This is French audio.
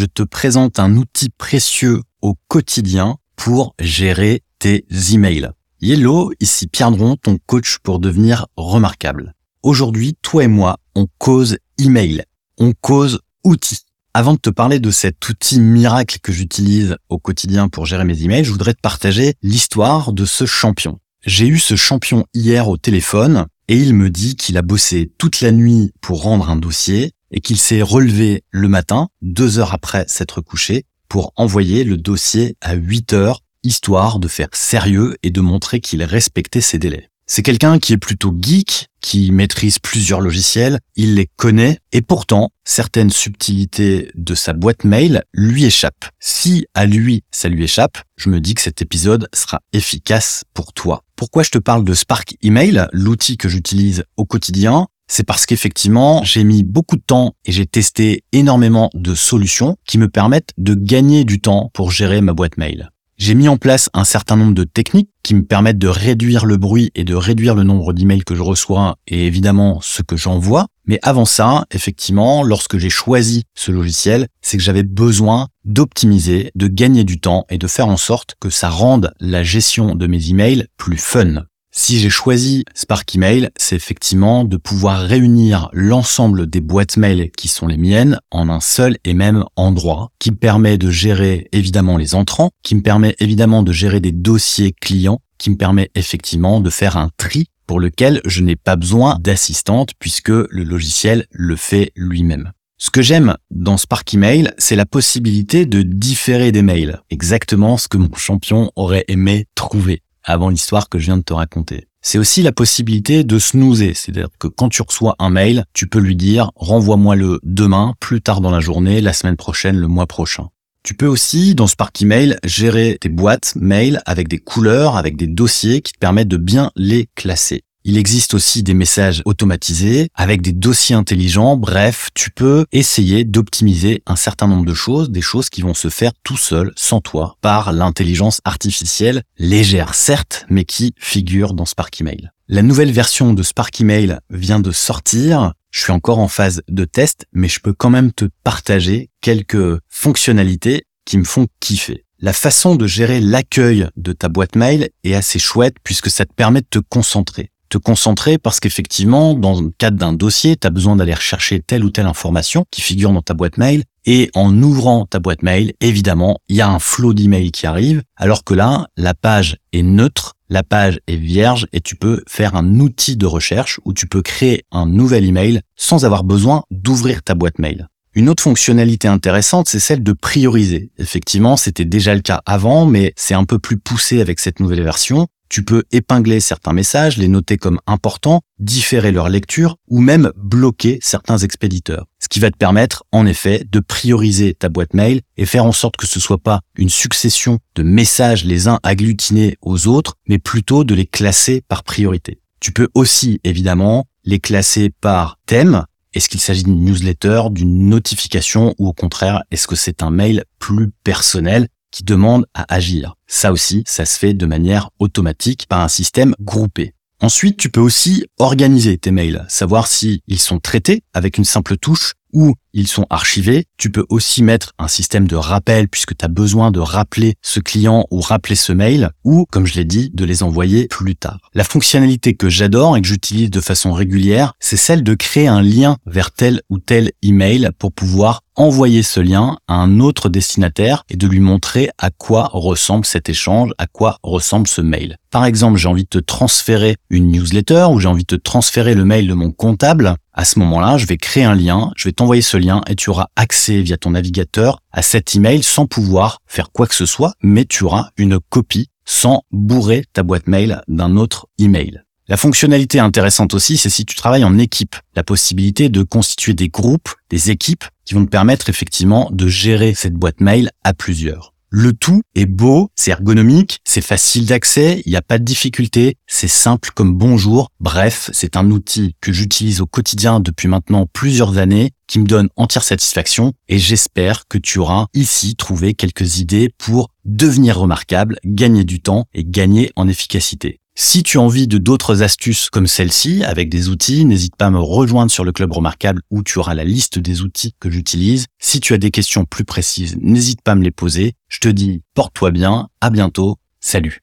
je te présente un outil précieux au quotidien pour gérer tes emails. Hello, ici Pierre Dron, ton coach pour devenir remarquable. Aujourd'hui, toi et moi, on cause email. On cause outils. Avant de te parler de cet outil miracle que j'utilise au quotidien pour gérer mes emails, je voudrais te partager l'histoire de ce champion. J'ai eu ce champion hier au téléphone et il me dit qu'il a bossé toute la nuit pour rendre un dossier et qu'il s'est relevé le matin, deux heures après s'être couché, pour envoyer le dossier à 8 heures, histoire de faire sérieux et de montrer qu'il respectait ses délais. C'est quelqu'un qui est plutôt geek, qui maîtrise plusieurs logiciels, il les connaît, et pourtant, certaines subtilités de sa boîte mail lui échappent. Si à lui, ça lui échappe, je me dis que cet épisode sera efficace pour toi. Pourquoi je te parle de Spark Email, l'outil que j'utilise au quotidien c'est parce qu'effectivement, j'ai mis beaucoup de temps et j'ai testé énormément de solutions qui me permettent de gagner du temps pour gérer ma boîte mail. J'ai mis en place un certain nombre de techniques qui me permettent de réduire le bruit et de réduire le nombre d'emails que je reçois et évidemment ce que j'envoie. Mais avant ça, effectivement, lorsque j'ai choisi ce logiciel, c'est que j'avais besoin d'optimiser, de gagner du temps et de faire en sorte que ça rende la gestion de mes emails plus fun. Si j'ai choisi Spark Email, c'est effectivement de pouvoir réunir l'ensemble des boîtes mail qui sont les miennes en un seul et même endroit, qui me permet de gérer évidemment les entrants, qui me permet évidemment de gérer des dossiers clients, qui me permet effectivement de faire un tri pour lequel je n'ai pas besoin d'assistante puisque le logiciel le fait lui-même. Ce que j'aime dans Spark Email, c'est la possibilité de différer des mails. Exactement ce que mon champion aurait aimé trouver avant l'histoire que je viens de te raconter. C'est aussi la possibilité de snoozer, c'est-à-dire que quand tu reçois un mail, tu peux lui dire renvoie-moi le demain, plus tard dans la journée, la semaine prochaine, le mois prochain. Tu peux aussi, dans Spark Email, gérer tes boîtes mail avec des couleurs, avec des dossiers qui te permettent de bien les classer. Il existe aussi des messages automatisés avec des dossiers intelligents. Bref, tu peux essayer d'optimiser un certain nombre de choses, des choses qui vont se faire tout seul, sans toi, par l'intelligence artificielle, légère certes, mais qui figure dans Spark Email. La nouvelle version de Spark Email vient de sortir. Je suis encore en phase de test, mais je peux quand même te partager quelques fonctionnalités qui me font kiffer. La façon de gérer l'accueil de ta boîte mail est assez chouette puisque ça te permet de te concentrer te concentrer parce qu'effectivement, dans le cadre d'un dossier, tu as besoin d'aller rechercher telle ou telle information qui figure dans ta boîte mail. Et en ouvrant ta boîte mail, évidemment, il y a un flot d'emails qui arrive, alors que là, la page est neutre, la page est vierge et tu peux faire un outil de recherche où tu peux créer un nouvel email sans avoir besoin d'ouvrir ta boîte mail. Une autre fonctionnalité intéressante, c'est celle de prioriser. Effectivement, c'était déjà le cas avant, mais c'est un peu plus poussé avec cette nouvelle version. Tu peux épingler certains messages, les noter comme importants, différer leur lecture ou même bloquer certains expéditeurs. Ce qui va te permettre, en effet, de prioriser ta boîte mail et faire en sorte que ce soit pas une succession de messages les uns agglutinés aux autres, mais plutôt de les classer par priorité. Tu peux aussi, évidemment, les classer par thème. Est-ce qu'il s'agit d'une newsletter, d'une notification ou au contraire, est-ce que c'est un mail plus personnel? Qui demande à agir. Ça aussi, ça se fait de manière automatique par un système groupé. Ensuite, tu peux aussi organiser tes mails, savoir si ils sont traités avec une simple touche ou ils sont archivés. Tu peux aussi mettre un système de rappel puisque tu as besoin de rappeler ce client ou rappeler ce mail ou, comme je l'ai dit, de les envoyer plus tard. La fonctionnalité que j'adore et que j'utilise de façon régulière, c'est celle de créer un lien vers tel ou tel email pour pouvoir envoyer ce lien à un autre destinataire et de lui montrer à quoi ressemble cet échange, à quoi ressemble ce mail. Par exemple, j'ai envie de te transférer une newsletter ou j'ai envie de te transférer le mail de mon comptable. À ce moment-là, je vais créer un lien, je vais t'envoyer ce et tu auras accès via ton navigateur à cet email sans pouvoir faire quoi que ce soit, mais tu auras une copie sans bourrer ta boîte mail d'un autre email. La fonctionnalité intéressante aussi, c'est si tu travailles en équipe, la possibilité de constituer des groupes, des équipes qui vont te permettre effectivement de gérer cette boîte mail à plusieurs. Le tout est beau, c'est ergonomique, c'est facile d'accès, il n'y a pas de difficulté, c'est simple comme bonjour. Bref, c'est un outil que j'utilise au quotidien depuis maintenant plusieurs années, qui me donne entière satisfaction et j'espère que tu auras ici trouvé quelques idées pour devenir remarquable, gagner du temps et gagner en efficacité. Si tu as envie de d'autres astuces comme celle-ci avec des outils, n'hésite pas à me rejoindre sur le Club Remarquable où tu auras la liste des outils que j'utilise. Si tu as des questions plus précises, n'hésite pas à me les poser. Je te dis, porte-toi bien, à bientôt, salut.